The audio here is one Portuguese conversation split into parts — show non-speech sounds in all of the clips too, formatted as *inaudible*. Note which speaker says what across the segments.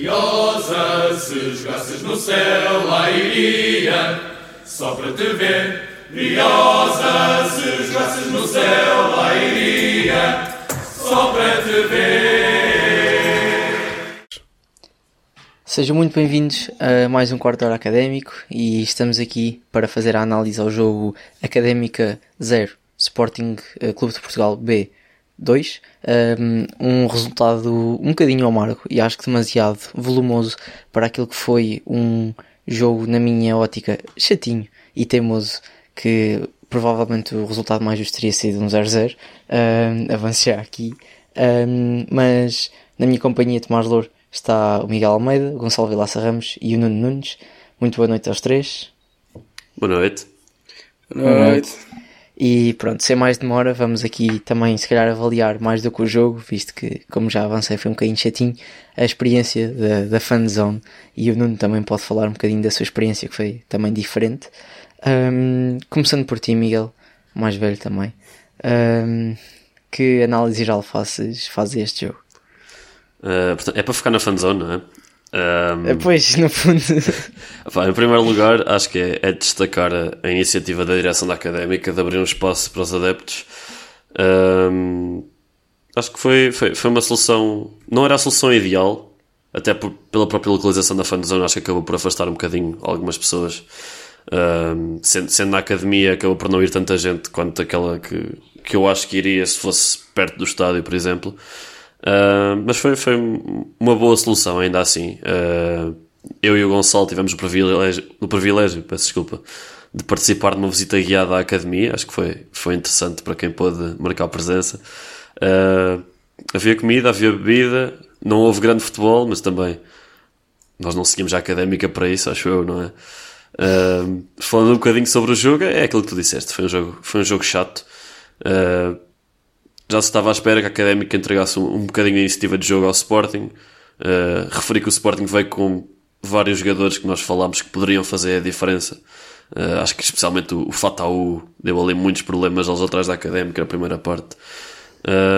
Speaker 1: Briosa, se jogasses no céu, lá iria, só para te ver. Briosa, se jogasses no céu, lá iria, só para te ver.
Speaker 2: Sejam muito bem-vindos a mais um quarto hora académico e estamos aqui para fazer a análise ao jogo Académica 0, Sporting eh, Clube de Portugal B 2, um, resultado um bocadinho amargo e acho que demasiado volumoso para aquilo que foi um jogo, na minha ótica, chatinho e teimoso, que provavelmente o resultado mais justo teria sido um 0-0, um, avanço já aqui, um, mas na minha companhia Tomás Louro está o Miguel Almeida, o Gonçalo Vilaça Ramos e o Nuno Nunes. Muito boa noite aos três.
Speaker 3: Boa noite.
Speaker 4: Boa noite.
Speaker 2: E pronto, sem mais demora, vamos aqui também se calhar avaliar mais do que o jogo, visto que, como já avancei, foi um bocadinho chatinho, a experiência da, da fanzone e o Nuno também pode falar um bocadinho da sua experiência, que foi também diferente. Um, começando por ti, Miguel, mais velho também. Um, que análise geral fazes, fazes este jogo?
Speaker 3: Uh, portanto, é para ficar na fanzone, não é?
Speaker 2: Um, pois, no fundo.
Speaker 3: em primeiro lugar, acho que é, é destacar a, a, iniciativa da direção da académica de abrir um espaço para os adeptos. Um, acho que foi, foi, foi uma solução. Não era a solução ideal, até por, pela própria localização da fanzone, acho que acabou por afastar um bocadinho algumas pessoas. Um, sendo, sendo na academia, acabou por não ir tanta gente quanto aquela que, que eu acho que iria se fosse perto do estádio, por exemplo. Uh, mas foi, foi uma boa solução, ainda assim. Uh, eu e o Gonçalo tivemos o privilégio, o privilégio peço desculpa, de participar de uma visita guiada à academia. Acho que foi, foi interessante para quem pôde marcar presença. Uh, havia comida, havia bebida, não houve grande futebol, mas também nós não seguimos a académica para isso, acho eu, não é? Falando um bocadinho sobre o jogo, é aquilo que tu disseste, foi um jogo, foi um jogo chato. Uh, já se estava à espera que a Académica entregasse um, um bocadinho a iniciativa de jogo ao Sporting. Uh, referi que o Sporting veio com vários jogadores que nós falámos que poderiam fazer a diferença. Uh, acho que especialmente o, o Fataú deu ali muitos problemas aos atrás da Académica na primeira parte.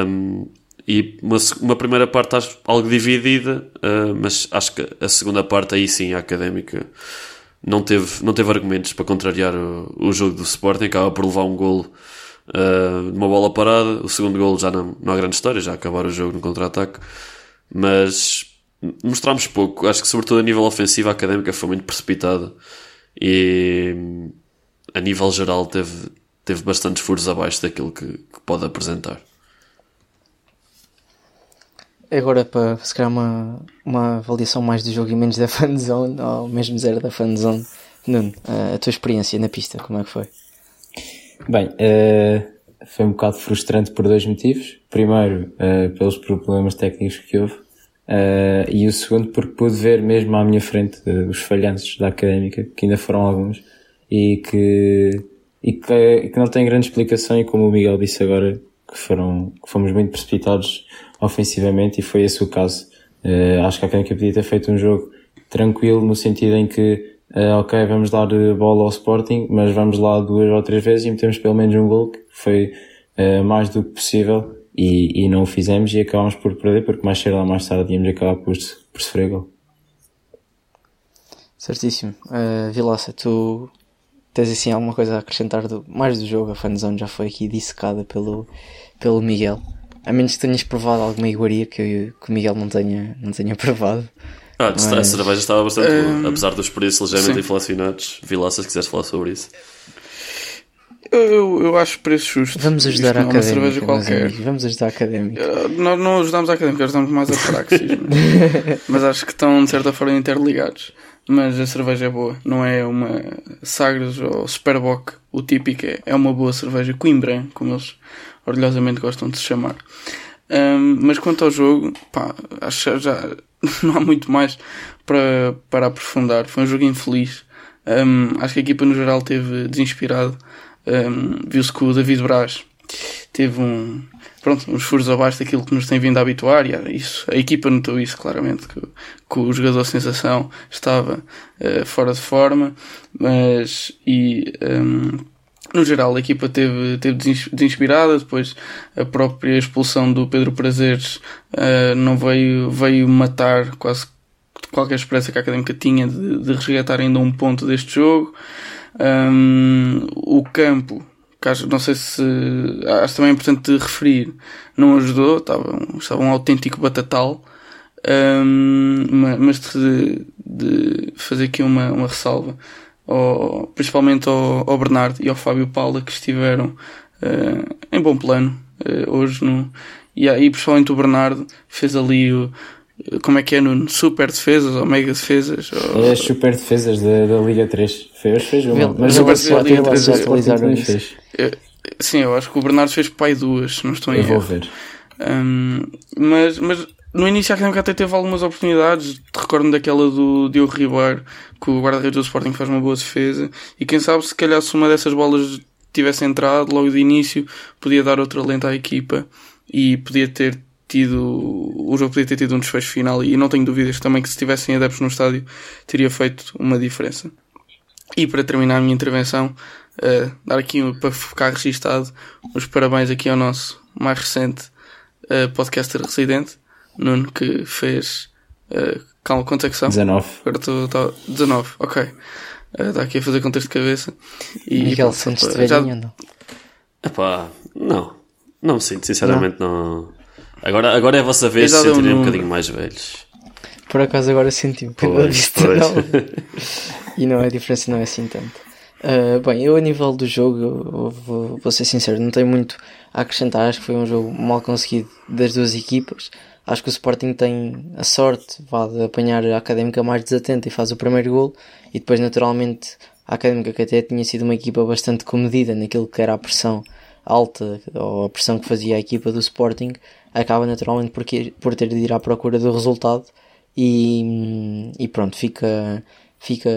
Speaker 3: Um, e uma, uma, primeira parte acho, algo dividida, uh, mas acho que a segunda parte aí sim a Académica não teve, não teve argumentos para contrariar o, o jogo do Sporting, acaba por levar um golo uh, uma bola parada. O segundo gol já não, não há grande história, já acabar o jogo no contra-ataque. Mas mostramos pouco. Acho que, sobretudo, a nível ofensivo, a académica foi muito precipitada e a nível geral teve, teve bastantes furos abaixo daquilo que, que pode apresentar.
Speaker 2: Agora, para se calhar uma, uma avaliação mais do jogo e menos da *laughs* fanzone, ou mesmo zero da fanzone, Nuno, a tua experiência na pista, como é que foi?
Speaker 4: Bem, uh, foi um bocado frustrante por dois motivos. Primeiro, uh, pelos problemas técnicos que houve, uh, e o segundo, porque pude ver mesmo à minha frente os falhanços da académica, que ainda foram alguns, e que, e que, e que não tem grande explicação, e como o Miguel disse agora, que, foram, que fomos muito precipitados ofensivamente, e foi esse o caso. acho que a académica podia ter feito um jogo tranquilo, no sentido em que Uh, ok, vamos dar eh, bola ao Sporting, mas vamos lá duas ou três vezes e metemos pelo menos um gol, que foi uh, mais do que possível, e, e não o fizemos e acabámos por perder, porque mais cedo ou mais tarde íamos acabar por, por sofrer gol.
Speaker 2: Certíssimo. Uh, Vilaça, tu tens assim alguma coisa a acrescentar do, mais do jogo? A fanzone já foi aqui dissecada pelo, pelo Miguel. A menos que tenhas provado alguma iguaria que, que o Miguel não tenha, não tenha *laughs* provado.
Speaker 3: Ah, Mas... a cerveja estava bastante um... boa, apesar dos preços ligeiramente inflacionados. Vilaça, se quiseres falar sobre isso.
Speaker 5: Eu, eu acho preço justo.
Speaker 2: Vamos ajudar a académica. Uma cerveja qualquer. Vamos ajudar a académica. Uh,
Speaker 5: nós não ajudamos a académica, ajudamos mais a praxis. *laughs* mas acho que estão de certa forma interligados. Mas a cerveja é boa, não é uma Sagres ou Superboc, o típico é, é uma boa cerveja, Coimbra, como eles orgulhosamente gostam de se chamar. Um, mas quanto ao jogo, pá, acho que já *laughs* não há muito mais para, para aprofundar. Foi um jogo infeliz. Um, acho que a equipa no geral teve desinspirado. Um, Viu-se que o David Braz teve um, pronto, uns furos abaixo daquilo que nos tem vindo a habituar. E isso, a equipa notou isso claramente, que, que o jogador sensação estava uh, fora de forma. Mas, e, um, no geral, a equipa teve, teve desinspirada. Depois, a própria expulsão do Pedro Prazeres uh, não veio, veio matar quase qualquer esperança que a Académica tinha de, de resgatar ainda um ponto deste jogo. Um, o campo, não sei se acho também importante referir, não ajudou, estava, estava um autêntico batatal. Um, mas de, de, fazer aqui uma, uma ressalva, ao, principalmente ao, ao, Bernardo e ao Fábio Paula que estiveram uh, em bom plano uh, hoje no, e aí principalmente o Bernardo fez ali o como é que é no super defesas ou mega defesas ou...
Speaker 4: É as super defesas da, da Liga 3 fez, fez uma
Speaker 5: mas super defesas da Liga 3 fez. sim, eu acho que o Bernardo fez pai duas se não estou em
Speaker 4: eu vou ver.
Speaker 5: Um, mas, mas no início a Académica até teve algumas oportunidades. Recordo daquela do Diogo Ribeiro, que o guarda-redes do Sporting faz uma boa defesa. E quem sabe se calhar se uma dessas bolas tivesse entrado logo de início, podia dar outra lenta à equipa e podia ter tido. O jogo podia ter tido um desfecho final. E não tenho dúvidas também que se tivessem adeptos no estádio teria feito uma diferença. E para terminar a minha intervenção, uh, dar aqui para ficar registado os parabéns aqui ao nosso mais recente uh, podcaster residente Nuno, que fez. Uh, calma, quanto é que são?
Speaker 4: 19.
Speaker 5: Agora estou. Tá, 19, ok. Está uh, aqui a fazer contas de cabeça.
Speaker 2: E, Miguel Santos de já... não?
Speaker 3: Epá, não. Não me sinto, sinceramente não. não. Agora, agora é a vossa vez de se sentirem um, um bocadinho mais velhos.
Speaker 2: Por acaso agora senti-me pela vista. Não. *laughs* e não, a diferença não é assim tanto. Uh, bem, eu a nível do jogo, eu vou, vou ser sincero, não tenho muito a acrescentar. Acho que foi um jogo mal conseguido das duas equipas. Acho que o Sporting tem a sorte vá, de apanhar a Académica mais desatenta e faz o primeiro gol. E depois naturalmente a Académica que até tinha sido uma equipa bastante comedida naquilo que era a pressão alta ou a pressão que fazia a equipa do Sporting acaba naturalmente por, por ter de ir à procura do resultado. E, e pronto, fica, fica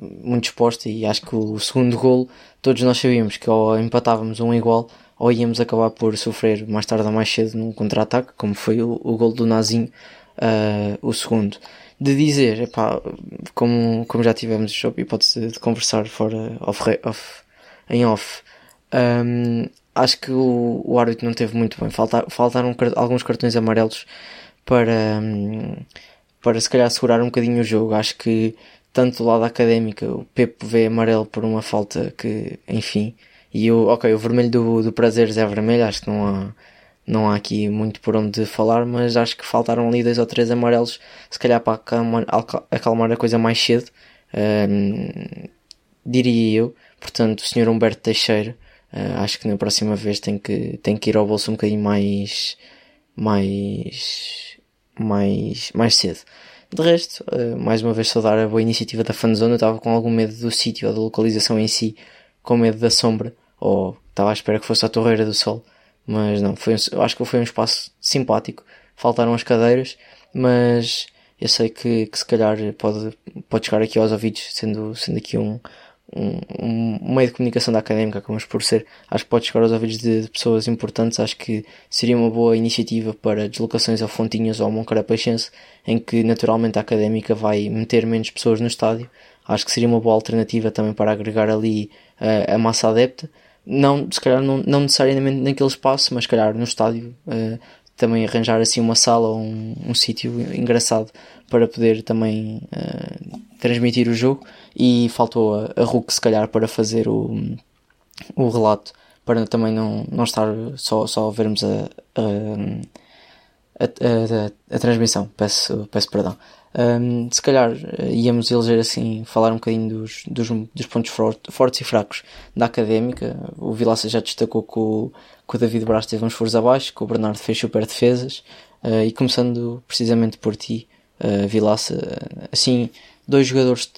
Speaker 2: muito exposta e acho que o segundo gol todos nós sabíamos que ou empatávamos um igual ou íamos acabar por sofrer mais tarde ou mais cedo num contra-ataque, como foi o, o gol do Nazinho, uh, o segundo. De dizer, epá, como, como já tivemos a hipótese de conversar fora off, off, em off, um, acho que o, o árbitro não teve muito bem. Falta, faltaram alguns cartões amarelos para, um, para se calhar segurar um bocadinho o jogo. Acho que tanto do lado académico o Pepe vê amarelo por uma falta que, enfim, e o, ok, o vermelho do, do Prazeres é vermelho, acho que não há, não há aqui muito por onde falar, mas acho que faltaram ali dois ou três amarelos, se calhar para acalmar, acalmar a coisa mais cedo, um, diria eu. Portanto, o Sr. Humberto Teixeira, uh, acho que na próxima vez tem que, tem que ir ao bolso um bocadinho mais, mais, mais, mais cedo. De resto, uh, mais uma vez saudar a boa iniciativa da Fanzone, eu estava com algum medo do sítio ou da localização em si, com medo da sombra ou estava à espera que fosse a Torreira do Sol, mas não, foi um, acho que foi um espaço simpático. Faltaram as cadeiras, mas eu sei que, que se calhar pode, pode chegar aqui aos ouvidos, sendo, sendo aqui um, um, um, meio de comunicação da académica, como por ser, acho que pode chegar aos ouvidos de, de, pessoas importantes. Acho que seria uma boa iniciativa para deslocações a Fontinhas ou a Moncarapachense, em que naturalmente a académica vai meter menos pessoas no estádio. Acho que seria uma boa alternativa também para agregar ali uh, a massa adepta não, se calhar não, não necessariamente naquele espaço, mas se calhar no estádio uh, também arranjar assim uma sala ou um, um sítio engraçado para poder também uh, transmitir o jogo e faltou a, a Hulk se calhar para fazer o, o relato para também não, não estar só, só vermos a, a, a, a transmissão, peço, peço perdão. Um, se calhar eh, íamos eleger assim, falar um bocadinho dos, dos, dos pontos fortes e fracos da académica. O Vilaça já destacou que o, que o David Braz teve uns furos abaixo, que o Bernardo fez super defesas. Uh, e começando precisamente por ti, uh, Vilaça, assim, dois jogadores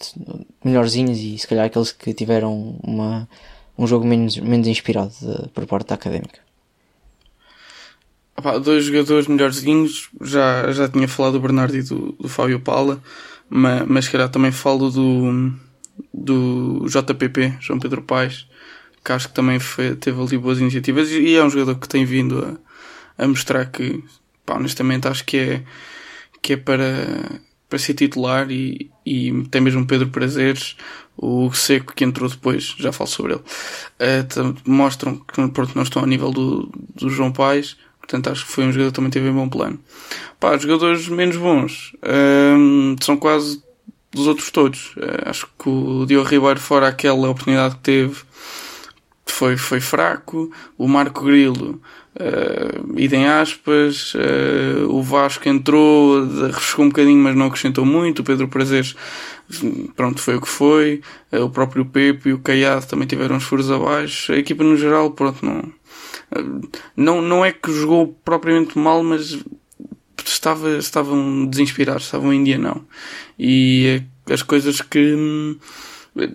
Speaker 2: melhorzinhos e se calhar aqueles que tiveram uma, um jogo menos, menos inspirado de, por parte da académica.
Speaker 5: Opa, dois jogadores melhorzinhos, já, já tinha falado do Bernardo e do, do Fábio Paula, mas, mas calhar também falo do, do JPP, João Pedro Paes, que acho que também foi, teve ali boas iniciativas e é um jogador que tem vindo a, a mostrar que, pá, honestamente, acho que é, que é para, para ser titular e, e tem mesmo Pedro Prazeres, o Seco que entrou depois, já falo sobre ele, uh, mostram que pronto, não estão ao nível do, do João Paes, Portanto, acho que foi um jogador que também teve um bom plano. Pá, jogadores menos bons hum, são quase dos outros todos. Uh, acho que o Diogo Ribeiro, fora aquela oportunidade que teve, foi, foi fraco. O Marco Grilo, uh, idem aspas. Uh, o Vasco entrou, refrescou um bocadinho, mas não acrescentou muito. O Pedro Prazeres, pronto, foi o que foi. Uh, o próprio Pepe e o Caiado também tiveram uns furos abaixo. A equipa no geral, pronto, não, não, não é que jogou propriamente mal, mas estava, estavam desinspirados, estavam em dia não. E as coisas que, hum,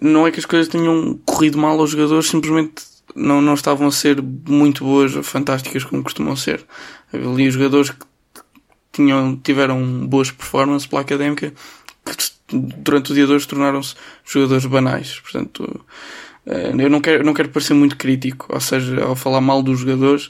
Speaker 5: não é que as coisas tenham corrido mal aos jogadores, simplesmente não, não estavam a ser muito boas fantásticas como costumam ser. Ali os jogadores que tinham, tiveram boas performances pela académica que durante o dia de hoje tornaram-se jogadores banais. Portanto, eh, eu não quero, não quero parecer muito crítico, ou seja, ao falar mal dos jogadores,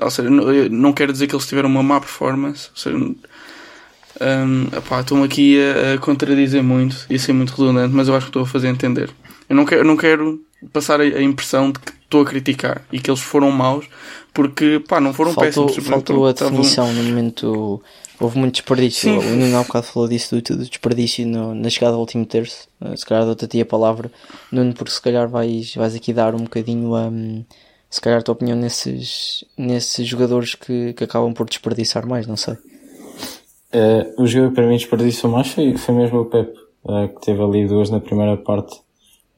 Speaker 5: ou seja, não quero dizer que eles tiveram uma má performance, ou seja, um, estão aqui a, a, contradizer muito e a ser muito redundante, mas eu acho que estou a fazer entender. Eu não quero, não quero passar a, a, impressão de que estou a criticar e que eles foram maus, porque pá, não foram
Speaker 2: faltou,
Speaker 5: péssimos.
Speaker 2: Faltou a definição no momento. Houve muito desperdício. Sim. O Nuno há bocado falou disso do, do desperdício no, na chegada ao último terço. Eh, se calhar dou-te a palavra, Nuno, porque se calhar vais, vais aqui dar um bocadinho a. Um, se calhar a tua opinião nesses, nesses jogadores que, que acabam por desperdiçar mais, não sei.
Speaker 4: Uh, o jogo para mim desperdiçou mais foi, foi mesmo o Pep, uh, que teve ali duas na primeira parte,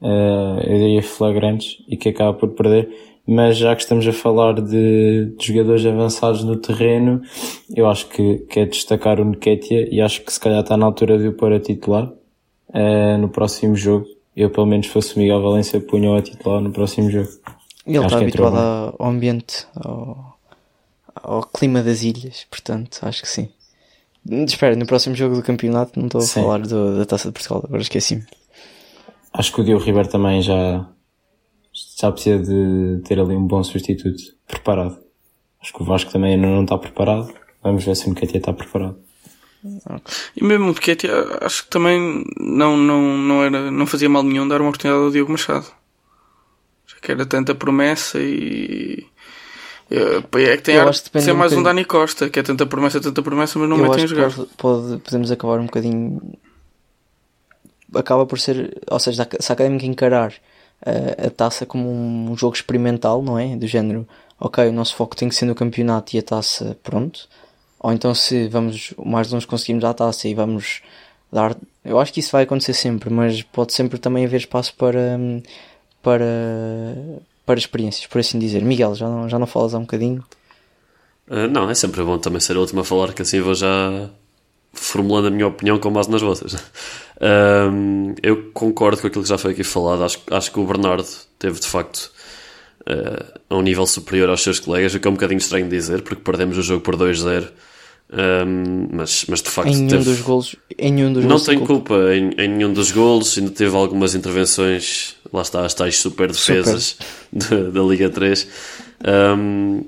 Speaker 4: uh, eu diria flagrantes, e que acaba por perder. Mas já que estamos a falar de, de jogadores avançados no terreno, eu acho que, que é destacar o Nketiah e acho que se calhar está na altura de o pôr a titular no próximo jogo. Eu, pelo menos, fosse o Miguel Valência, punha-o a titular no próximo jogo.
Speaker 2: Ele está habituado ao ambiente, ao, ao, clima das ilhas, portanto, acho que sim. Espera, no próximo jogo do campeonato não estou a sim. falar do, da Taça de Portugal, agora esqueci-me.
Speaker 4: Acho que o Diogo Ribeiro também já, já precisa de ter ali um bom substituto preparado. Acho que o Vasco também ainda não está preparado. Vamos ver se o Nketiah está preparado.
Speaker 5: E mesmo o Nketiah, acho que também não, não, não, era, não fazia mal nenhum dar uma oportunidade ao Diogo Machado que era tanta promessa e. É que tem eu arte de ser mais um, um Dani Costa, que é tanta promessa, tanta promessa, mas não eu metem a jogar.
Speaker 2: Pode, pode, podemos acabar um bocadinho. Acaba por ser. Ou seja, se a académica encarar a, a taça como um jogo experimental, não é? Do género, ok, o nosso foco tem que ser no campeonato e a taça, pronto. Ou então, se vamos, mais longe conseguimos a taça e vamos dar. Eu acho que isso vai acontecer sempre, mas pode sempre também haver espaço para hum, para, para experiências, por assim dizer. Miguel, já não, já não falas há um bocadinho?
Speaker 3: Uh, não, é sempre bom também ser a última a falar, que assim vou já formulando a minha opinião com base nas vossas. Uh, eu concordo com aquilo que já foi aqui falado. Acho, acho que o Bernardo teve de facto uh, a um nível superior aos seus colegas, o que é um bocadinho estranho de dizer, porque perdemos o jogo por 2-0 um, mas, mas de facto
Speaker 2: em nenhum teve... dos golos em nenhum dos
Speaker 3: não tem culpa, culpa. Em, em, nenhum dos golos ainda teve algumas intervenções lá está as tais super defesas super. *laughs* De, da Liga 3 um,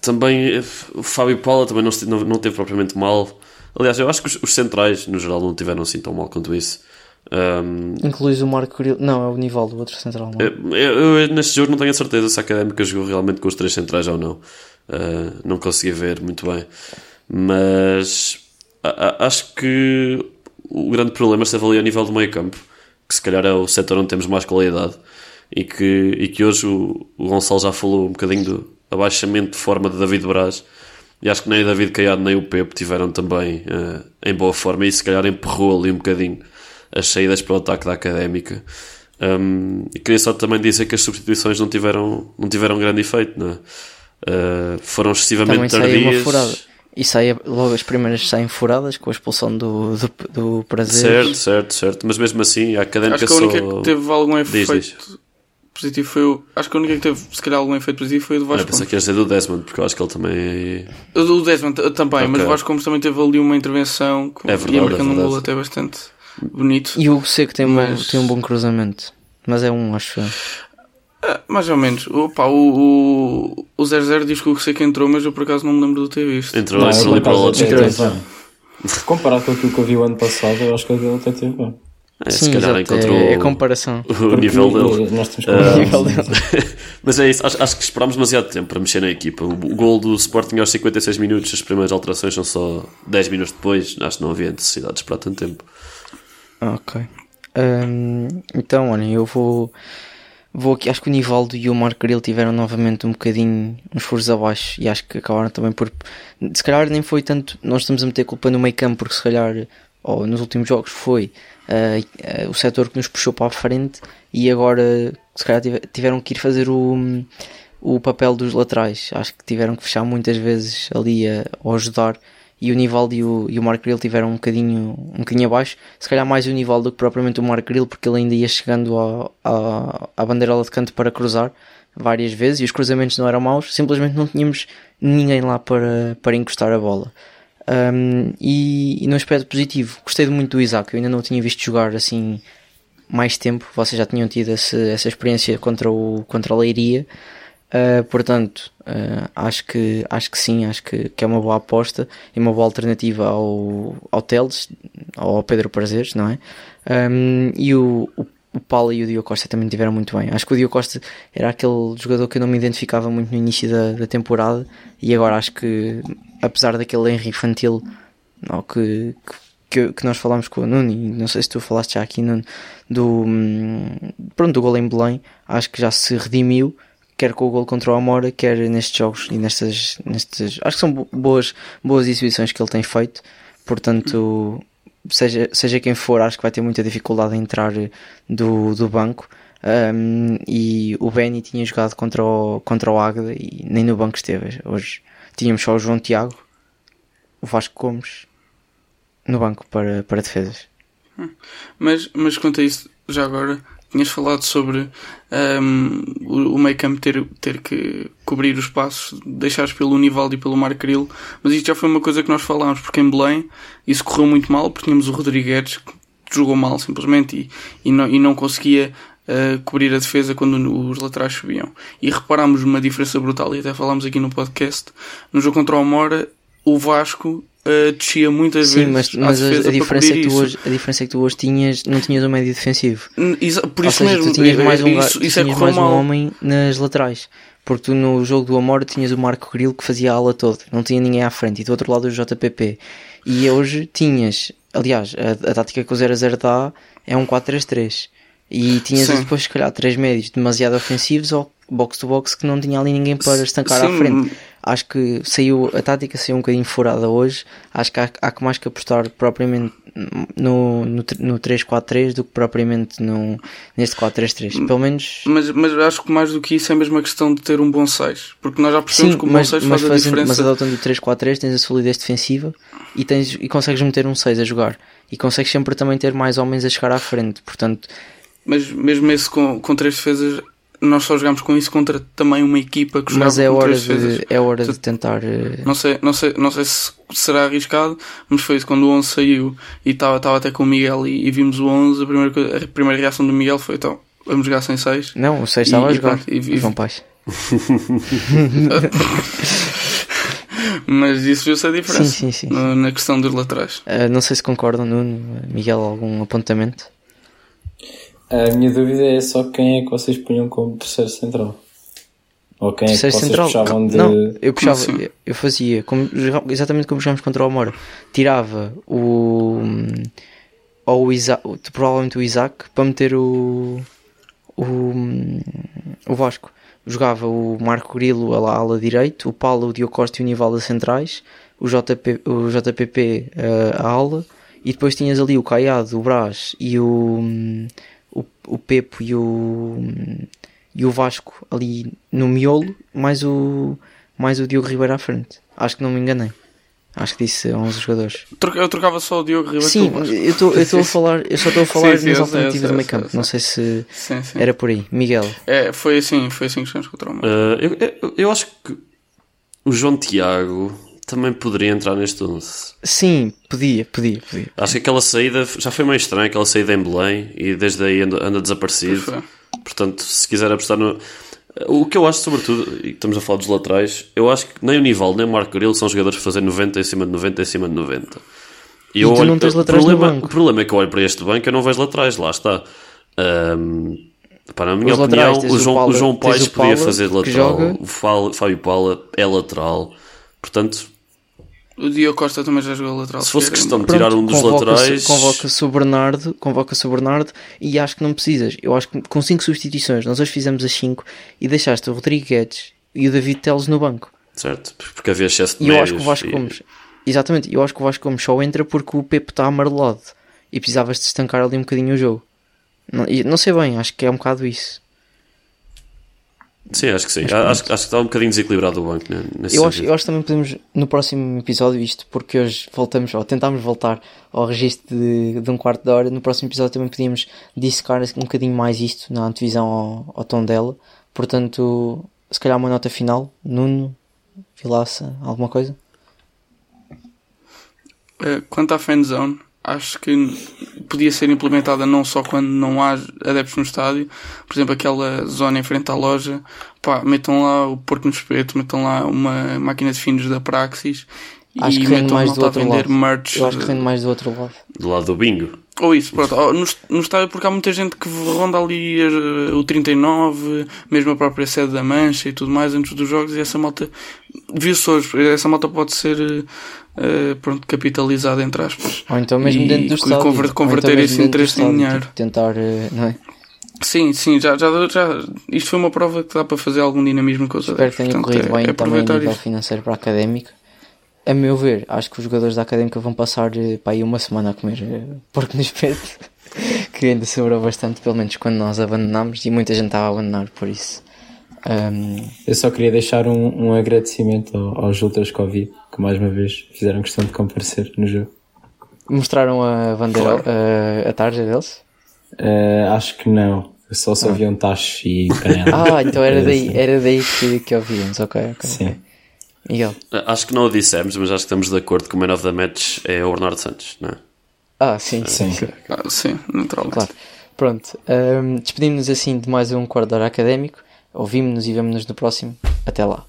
Speaker 3: também o Fábio Paula também não, não, não teve propriamente mal aliás eu acho que os, os, centrais no geral não tiveram assim tão mal quanto isso um,
Speaker 2: Incluís o Marco Curio. Não, é o Nivaldo, o outro central. Não.
Speaker 3: Eu, eu, eu, neste jogo não tenho a certeza se a Académica jogou realmente com os três centrais ou não. Uh, não consegui ver muito bem. Mas a, a, acho que o grande problema esteve ali a nível do meio campo, que se calhar é o setor onde temos mais qualidade. E que, e que hoje o, o Gonçalo já falou um bocadinho do abaixamento de forma de David Braz. E acho que nem o David Caiado nem o Pepe tiveram também uh, em boa forma. E se calhar empurrou ali um bocadinho as saídas para o ataque da académica. Um, e queria só também dizer que as substituições não tiveram, não tiveram grande efeito, não é? uh, foram excessivamente tardias.
Speaker 2: E sai, logo as primeiras saem furadas com a expulsão do, do, do prazer.
Speaker 3: Certo, certo, certo. Mas mesmo assim, a académica
Speaker 5: Acho que a única
Speaker 3: só...
Speaker 5: que teve algum efeito diz, diz. Positivo foi o. Acho que a única que teve, se calhar, algum efeito positivo foi o do Vasco.
Speaker 3: Ah, pensei que ia dizer do Desmond, porque eu acho que ele também.
Speaker 5: O do Desmond também, okay. mas o Vasco Gomes também teve ali uma intervenção que é verdade, ia marcando é um gol até bastante bonito.
Speaker 2: E o Seco tem, mas... um, tem um bom cruzamento. Mas é um, acho.
Speaker 5: Ah, mais ou menos. Opa, o, o, o 00 diz que o que entrou, mas eu por acaso não me lembro de ter visto.
Speaker 3: Entrou não, ali para o lado
Speaker 4: Comparado com aquilo que eu vi o ano passado, eu acho que ele até teve bem.
Speaker 3: É, se
Speaker 2: Sim,
Speaker 3: calhar
Speaker 2: exato,
Speaker 3: encontrou
Speaker 2: é, é comparação.
Speaker 3: o nível dele.
Speaker 4: Nós temos
Speaker 3: Ah,
Speaker 2: O nível dele.
Speaker 3: Mas é isso, acho, acho que esperámos demasiado tempo para mexer na equipa. O, o gol do Sporting aos 56 minutos, as primeiras alterações são só 10 minutos depois. Acho que não havia necessidade de esperar tanto tempo.
Speaker 2: Ok. Hum, então, olhem, eu vou. Vou aqui, acho que o Nivaldo e o Marco Grilo tiveram novamente um bocadinho uns furos abaixo e acho que acabaram também por. Se calhar nem foi tanto. Nós estamos a meter culpa no meio campo porque se calhar, ou nos últimos jogos, foi ah, ah, o setor que nos puxou para a frente e agora se calhar tive- tiveram que ir fazer o, o papel dos laterais. Acho que tiveram que fechar muitas vezes ali a, a ajudar e o Nivaldo e o, e o Marco Grilo tiveram um bocadinho, um bocadinho abaixo. Se calhar mais o Nivaldo do que propriamente o Marco Grilo, porque ele ainda ia chegando à, bandeirola de canto para cruzar várias vezes e os cruzamentos não eram maus, simplesmente não tínhamos ninguém lá para, para encostar a bola. Um, e, e no aspecto positivo, gostei muito do Isaac, eu ainda não o tinha visto jogar assim mais tempo, vocês já tinham tido esse- essa experiência contra, o, contra a Leiria. Uh, portanto, uh, acho, que, acho que sim, acho que, que é uma boa aposta e uma boa alternativa ao, ao Teles, ou ao Pedro Prazeres, não é? Um, e o, o, Paulo e o Diogo Costa também tiveram muito bem. Acho que o Diogo Costa era aquele jogador que eu não me identificava muito no início da, da temporada e agora acho que, apesar daquele Henry infantil não, que, que, que nós falámos com o Nuno, não sei se tu falaste já aqui, Nuno, do, hum, pronto, do gol em Belém, acho que já se redimiu quer com o gol contra o Amora, quer nestes jogos e nestas, nestas acho que são bo- boas, boas exibições que ele tem feito, portanto, seja, seja quem for, acho que vai ter muita dificuldade em entrar do, do banco. Um, e o Benny tinha jogado contra o, contra o Águeda e nem no banco esteve. Hoje tínhamos só o João Tiago, o Vasco Gomes no banco para, para defesas.
Speaker 5: Mas, mas quanto a isso, já agora, tinhas falado sobre ahm, o, o campo ter, ter que cobrir os passos deixados pelo Nivaldo e pelo Marco Grilo, mas isto já foi uma coisa que nós falámos, porque em Belém isso correu muito mal, porque tínhamos o Rodrigues que jogou mal simplesmente e, e, não, e não conseguia ah, cobrir a defesa quando os laterais subiam. E reparámos uma diferença brutal, e até falámos aqui no podcast, no jogo contra o Amora, o Vasco ah, descia muitas
Speaker 2: Sim,
Speaker 5: vezes
Speaker 2: mas,
Speaker 5: à
Speaker 2: mas a, a diferença é que tu hoje, a diferença é que tu hoje tinhas, não tinhas um médio defensivo.
Speaker 5: Exa- Por
Speaker 2: Ou
Speaker 5: isso
Speaker 2: seja,
Speaker 5: mesmo,
Speaker 2: tu tinhas mais um,
Speaker 5: isso,
Speaker 2: tu
Speaker 5: isso é
Speaker 2: tinhas
Speaker 5: correu
Speaker 2: mais um homem nas laterais. Porque tu no jogo do Amor tinhas o Marco Grilo que fazia a ala toda, não tinha ninguém à frente, e do outro lado o JPP. E hoje tinhas, aliás, a, a tática que o 0-0 dá é um 4-3-3. E tinhas
Speaker 5: Sim.
Speaker 2: depois, se calhar, três médios demasiado ofensivos ou box-to-box que não tinha ali ninguém para estancar
Speaker 5: Sim,
Speaker 2: à frente. Acho que saiu, a tática saiu um bocadinho furada hoje. Acho que há, há que mais que apostar propriamente no, no, no 3-4-3 do que propriamente no, neste 4-3-3. Pelo menos.
Speaker 5: Mas, mas acho que mais do que isso é mesmo a questão de ter um bom 6. Porque nós já percebemos
Speaker 2: Sim,
Speaker 5: que o bom
Speaker 2: mas,
Speaker 5: 6
Speaker 2: mas,
Speaker 5: faz a
Speaker 2: fazendo, mas
Speaker 5: diferença.
Speaker 2: adotando o 3-4-3 tens a solidez defensiva e, tens, e consegues meter um 6 a jogar. E consegues sempre também ter mais homens a chegar à frente. Portanto,
Speaker 5: Mas mesmo esse com, com três defesas, nós só jogamos com isso contra também uma equipa que jogava
Speaker 2: mas é
Speaker 5: com
Speaker 2: hora, de, é hora de tentar. eh,
Speaker 5: Não sei, não, sei, não sei se será arriscado, mas foi isso quando o 11 saiu e estava estava até com o Miguel e, e vimos o 11. A primeira, a primeira reação do Miguel foi: então, vamos jogar sem 6.
Speaker 2: Não, o 6 estava a jogar.
Speaker 5: e- e-
Speaker 2: João Paz. *laughs*
Speaker 5: Mas isso viu-se a diferença
Speaker 2: Sim, sim, sim.
Speaker 5: na questão dos laterais.
Speaker 2: Eh, não sei se concordam, Nuno, Miguel, algum apontamento?
Speaker 4: A minha dúvida é só quem é que vocês punham como terceiro central. Ou quem é que
Speaker 2: Terceiro
Speaker 4: vocês
Speaker 2: central?
Speaker 4: puxavam de.
Speaker 2: Não, eu puxava, eu- fazia como, exatamente como jogámos contra o Amor. Tirava o. Ou o Isaac, provavelmente o Isaac, para meter o. O, o Vasco. Jogava o Marco Grilo a la ala direito, o Paulo, o Diogo Costa e o Nivalda centrais, o, JP, o JPP eh, a ala, e depois tinhas ali o Caiado, o Brás e o, o, o Pepo e o, e o Vasco ali no miolo, mais o, mais o Diogo Ribeiro à frente. Acho que não me enganei. Acho que disse 11 jogadores.
Speaker 5: Eu trocava só o Diogo Ribeiro
Speaker 2: Sim, eu estou eu estou a *laughs* falar, eu só estou a falar
Speaker 5: Sim, sim,
Speaker 2: nas alternativas do meio campo. Não sei se
Speaker 5: Sim, sim.
Speaker 2: era por aí. Miguel,
Speaker 5: É, foi assim, foi assim que chegamos contra o Amor.
Speaker 3: Uh, eu, eu, eu acho que o João Tiago também poderia entrar neste 11.
Speaker 2: sim, podia, podia, podia.
Speaker 3: Acho que aquela saída já foi meio estranha, aquela saída em Belém, e desde aí anda, anda desaparecido. Portanto, se quiser apostar no. O que eu acho, sobretudo, e estamos a falar dos laterais, eu acho que nem o Nival nem o Marco Grilo são jogadores que fazem 90 em cima de 90 em cima de 90. E
Speaker 2: E
Speaker 3: eu
Speaker 2: tu
Speaker 3: olho-
Speaker 2: não tens
Speaker 3: o
Speaker 2: laterais no
Speaker 3: problema,
Speaker 2: banco.
Speaker 3: O problema é que eu olho para este banco e eu não vejo laterais, lá está. Ahm, pá, na minha
Speaker 2: Os
Speaker 3: opinião,
Speaker 2: laterais,
Speaker 3: o
Speaker 2: o
Speaker 3: João, o
Speaker 2: Paula-
Speaker 3: João Paes
Speaker 2: o
Speaker 3: podia fazer lateral,
Speaker 2: joga.
Speaker 3: o Fábio Paula é lateral. Portanto,
Speaker 5: O Diogo Costa também já jogou lateral.
Speaker 3: se fosse questão de
Speaker 2: Pronto,
Speaker 3: tirar um dos
Speaker 2: convoca-se-
Speaker 3: laterais,
Speaker 2: Convoca-se o Bernardo, convoca-se o Bernardo e acho que não precisas. Eu acho que com 5 substituições, nós hoje fizemos as 5 e deixaste o Rodrigo Guedes e o David Teles no banco.
Speaker 3: certo, porque havia excesso de
Speaker 2: E eu acho que o Vasco
Speaker 3: e-
Speaker 2: Gomes, exatamente, eu acho que o Vasco Gomes só entra porque o Pepe está amarelado e precisavas de estancar ali um bocadinho o jogo. Não, não sei bem, acho que é um bocado isso.
Speaker 3: Sim, acho que sim. Acho, acho que está um bocadinho desequilibrado o banco né, nesse
Speaker 2: Eu acho, eu acho que também podemos no próximo episódio isto, porque hoje voltamos, ou tentámos voltar ao registro de, de um quarto de hora. No próximo episódio também podíamos dissecar um bocadinho mais isto na antevisão ao, ao tom dela. Portanto, se calhar uma nota final, Nuno, Vilaça, alguma coisa?
Speaker 5: Eh, Quanto à fanzone, acho que podia ser implementada não só quando não há adeptos no estádio, por exemplo, aquela zona em frente à loja, pá, metam lá o porco no espeto, metam lá uma máquina de finos da Praxis
Speaker 2: Acho
Speaker 5: e
Speaker 2: que
Speaker 5: metam
Speaker 2: mais
Speaker 5: malta
Speaker 2: do
Speaker 5: a
Speaker 2: outro
Speaker 5: vender
Speaker 2: lado.
Speaker 5: merch.
Speaker 2: Eu acho que
Speaker 5: de-
Speaker 2: rende mais do outro lado.
Speaker 3: Do lado do bingo.
Speaker 5: Ou isso, pronto. No, no estádio, porque há muita gente que ronda ali eh, o 39, mesmo a própria sede da Mancha e tudo mais antes dos jogos, e essa malta viu-se hoje, essa malta pode ser eh, pronto, capitalizada entre aspas.
Speaker 2: Ou então mesmo
Speaker 5: E
Speaker 2: dentro do estádio.
Speaker 5: conver-
Speaker 2: então
Speaker 5: converter
Speaker 2: mesmo
Speaker 5: esse interesse em dinheiro.
Speaker 2: tipo, tentar, eh, não é?
Speaker 5: Sim, sim, já, já, já, isto foi uma prova que dá para fazer algum dinamismo com os
Speaker 2: Espero que tenha corrido
Speaker 5: portanto, é-
Speaker 2: bem
Speaker 5: é
Speaker 2: também a nível
Speaker 5: isso.
Speaker 2: financeiro para a académica. A meu ver, acho que os jogadores da académica vão passar eh, para aí uma semana a comer porco no espeto, *laughs* que ainda sobrou bastante, pelo menos quando nós abandonamos, e muita gente estava a abandonar por isso. Ahm,
Speaker 4: Eu só queria deixar um, um agradecimento ao- aos ultras Covid, que mais uma vez fizeram questão de comparecer no jogo.
Speaker 2: mostraram a bandeira, eh, a tarja deles?
Speaker 4: Eh, acho que não. Só se ouviam tachos e canela. *laughs*
Speaker 2: Ah, então era daí, era daí que, que ouvíamos, ok, ok.
Speaker 4: Sim.
Speaker 2: Miguel.
Speaker 3: Acho que não o dissemos, mas acho que estamos de acordo que o man of the match é o Bernardo Santos, não é?
Speaker 2: Ah, sim,
Speaker 4: Sim.
Speaker 5: Ah, sim, naturalmente.
Speaker 2: Claro. Pronto, ahm, despedimos-nos assim de mais um quarto de hora académico. Ouvimos-nos e vemo-nos no próximo. Até lá.